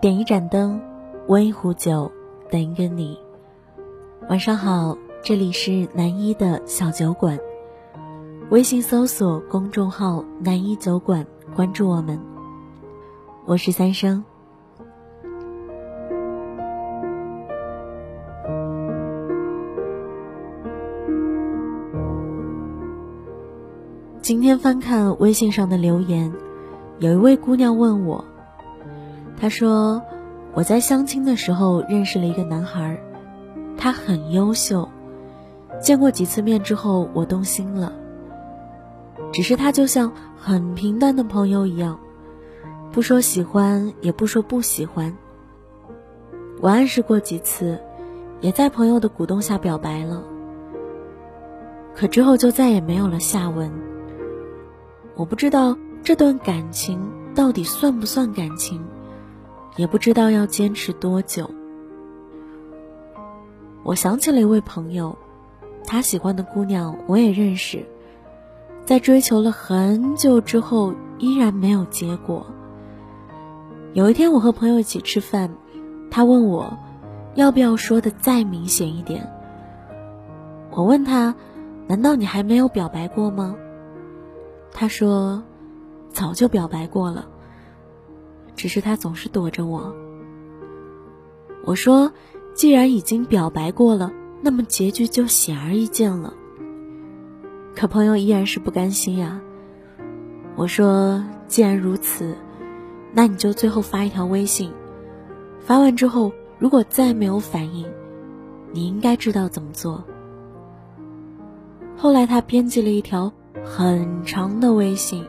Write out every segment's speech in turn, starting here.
点一盏灯，温一壶酒，等一个你。晚上好，这里是南一的小酒馆。微信搜索公众号“南一酒馆”，关注我们。我是三生。今天翻看微信上的留言，有一位姑娘问我。她说：“我在相亲的时候认识了一个男孩，他很优秀。见过几次面之后，我动心了。只是他就像很平淡的朋友一样，不说喜欢，也不说不喜欢。我暗示过几次，也在朋友的鼓动下表白了。可之后就再也没有了下文。我不知道这段感情到底算不算感情。”也不知道要坚持多久。我想起了一位朋友，他喜欢的姑娘我也认识，在追求了很久之后，依然没有结果。有一天，我和朋友一起吃饭，他问我，要不要说的再明显一点。我问他，难道你还没有表白过吗？他说，早就表白过了。只是他总是躲着我。我说：“既然已经表白过了，那么结局就显而易见了。”可朋友依然是不甘心呀。我说：“既然如此，那你就最后发一条微信。发完之后，如果再没有反应，你应该知道怎么做。”后来他编辑了一条很长的微信，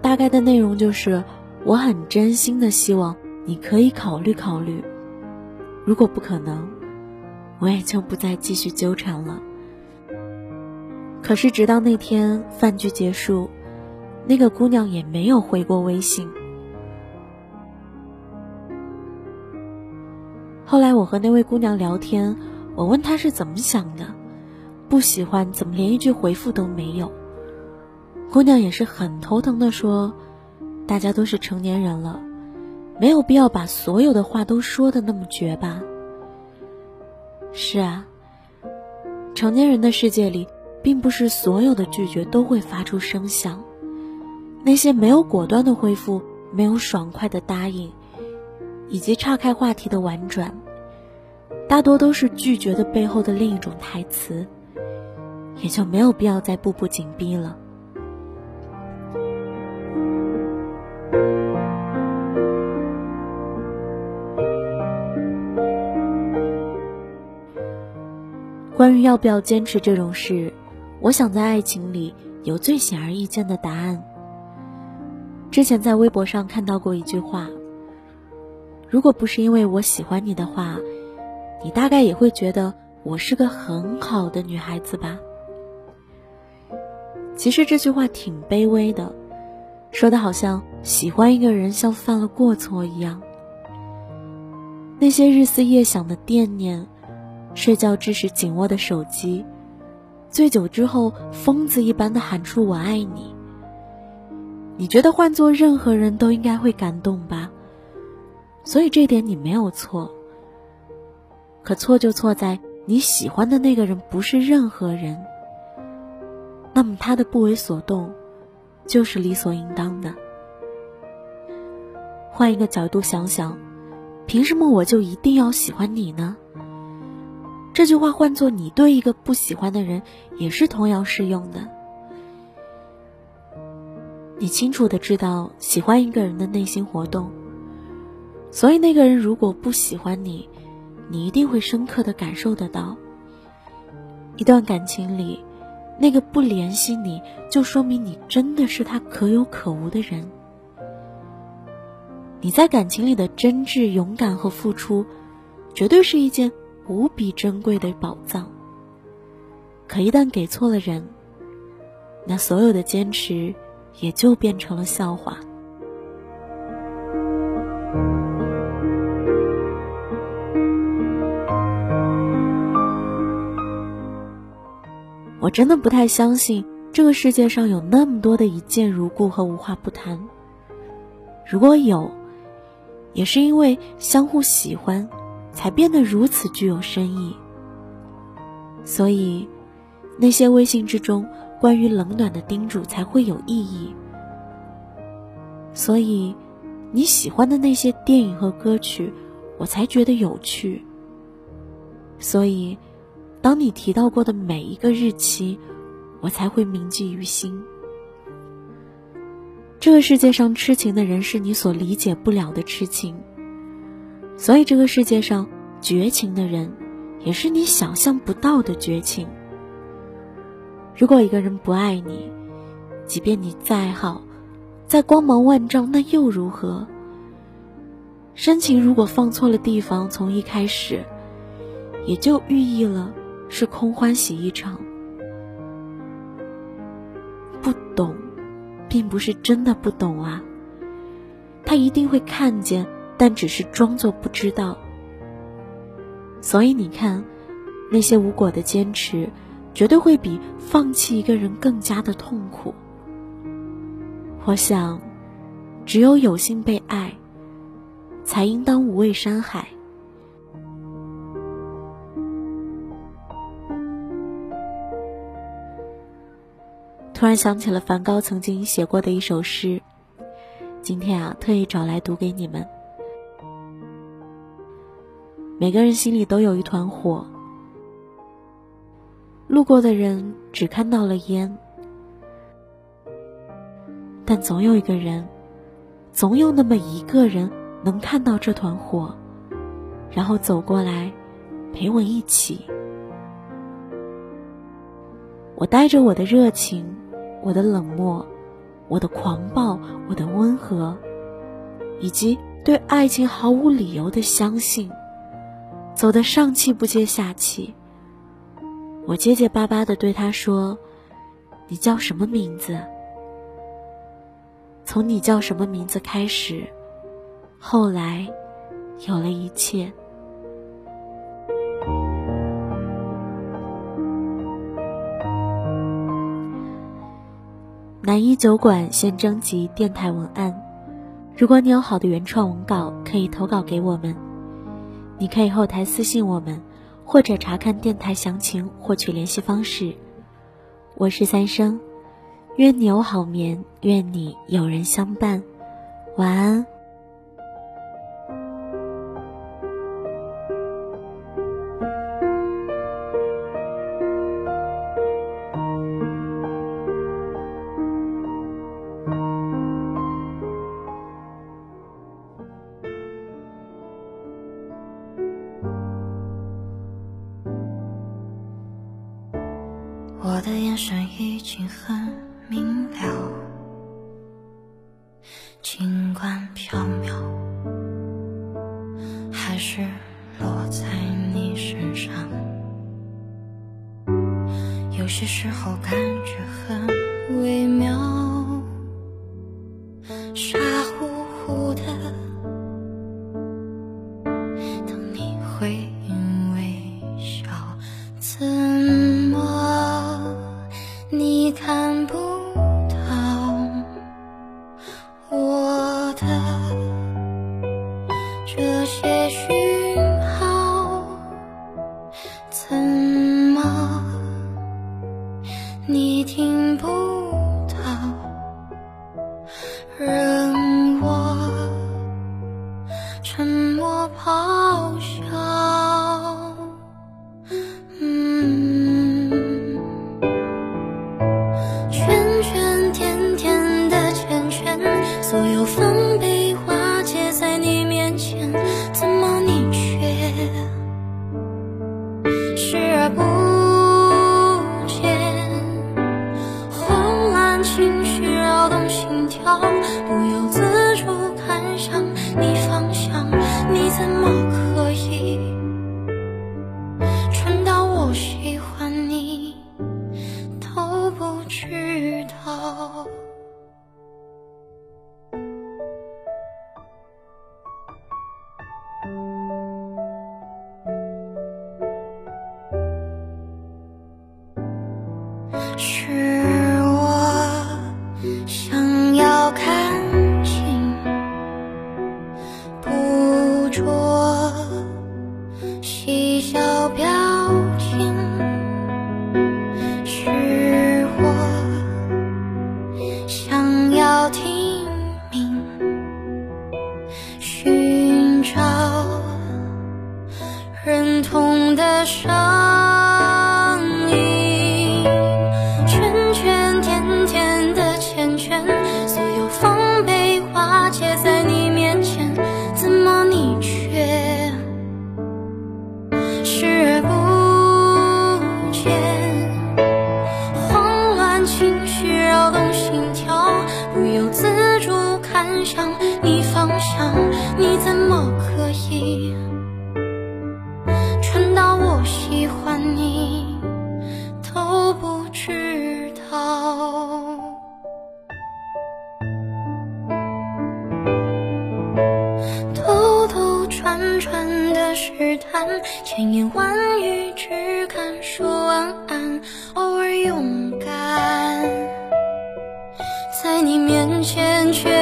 大概的内容就是。我很真心的希望你可以考虑考虑，如果不可能，我也就不再继续纠缠了。可是直到那天饭局结束，那个姑娘也没有回过微信。后来我和那位姑娘聊天，我问她是怎么想的，不喜欢怎么连一句回复都没有？姑娘也是很头疼的说。大家都是成年人了，没有必要把所有的话都说的那么绝吧。是啊，成年人的世界里，并不是所有的拒绝都会发出声响。那些没有果断的回复，没有爽快的答应，以及岔开话题的婉转，大多都是拒绝的背后的另一种台词，也就没有必要再步步紧逼了。关于要不要坚持这种事，我想在爱情里有最显而易见的答案。之前在微博上看到过一句话：“如果不是因为我喜欢你的话，你大概也会觉得我是个很好的女孩子吧。”其实这句话挺卑微的，说的好像喜欢一个人像犯了过错一样。那些日思夜想的惦念。睡觉之时紧握的手机，醉酒之后疯子一般的喊出“我爱你”。你觉得换做任何人都应该会感动吧？所以这点你没有错。可错就错在你喜欢的那个人不是任何人，那么他的不为所动，就是理所应当的。换一个角度想想，凭什么我就一定要喜欢你呢？这句话换作你对一个不喜欢的人，也是同样适用的。你清楚的知道喜欢一个人的内心活动，所以那个人如果不喜欢你，你一定会深刻的感受得到。一段感情里，那个不联系你就说明你真的是他可有可无的人。你在感情里的真挚、勇敢和付出，绝对是一件。无比珍贵的宝藏。可一旦给错了人，那所有的坚持也就变成了笑话。我真的不太相信这个世界上有那么多的一见如故和无话不谈。如果有，也是因为相互喜欢，才变得如此具有深意。所以，那些微信之中关于冷暖的叮嘱才会有意义。所以，你喜欢的那些电影和歌曲，我才觉得有趣。所以，当你提到过的每一个日期，我才会铭记于心。这个世界上痴情的人是你所理解不了的痴情，所以这个世界上绝情的人，也是你想象不到的绝情。如果一个人不爱你，即便你再好，再光芒万丈，那又如何？深情如果放错了地方，从一开始，也就寓意了是空欢喜一场。不懂。并不是真的不懂啊，他一定会看见，但只是装作不知道。所以你看，那些无果的坚持，绝对会比放弃一个人更加的痛苦。我想，只有有幸被爱，才应当无畏山海。突然想起了梵高曾经写过的一首诗，今天啊，特意找来读给你们。每个人心里都有一团火，路过的人只看到了烟，但总有一个人，总有那么一个人能看到这团火，然后走过来陪我一起。我带着我的热情。我的冷漠，我的狂暴，我的温和，以及对爱情毫无理由的相信，走得上气不接下气。我结结巴巴的对他说：“你叫什么名字？”从你叫什么名字开始，后来有了一切。南一酒馆现征集电台文案，如果你有好的原创文稿，可以投稿给我们。你可以后台私信我们，或者查看电台详情获取联系方式。我是三生，愿你有好眠，愿你有人相伴，晚安。明了，尽管缥缈，还是落在你身上。有些时候感觉很微妙，傻乎乎的，等你回好。面前却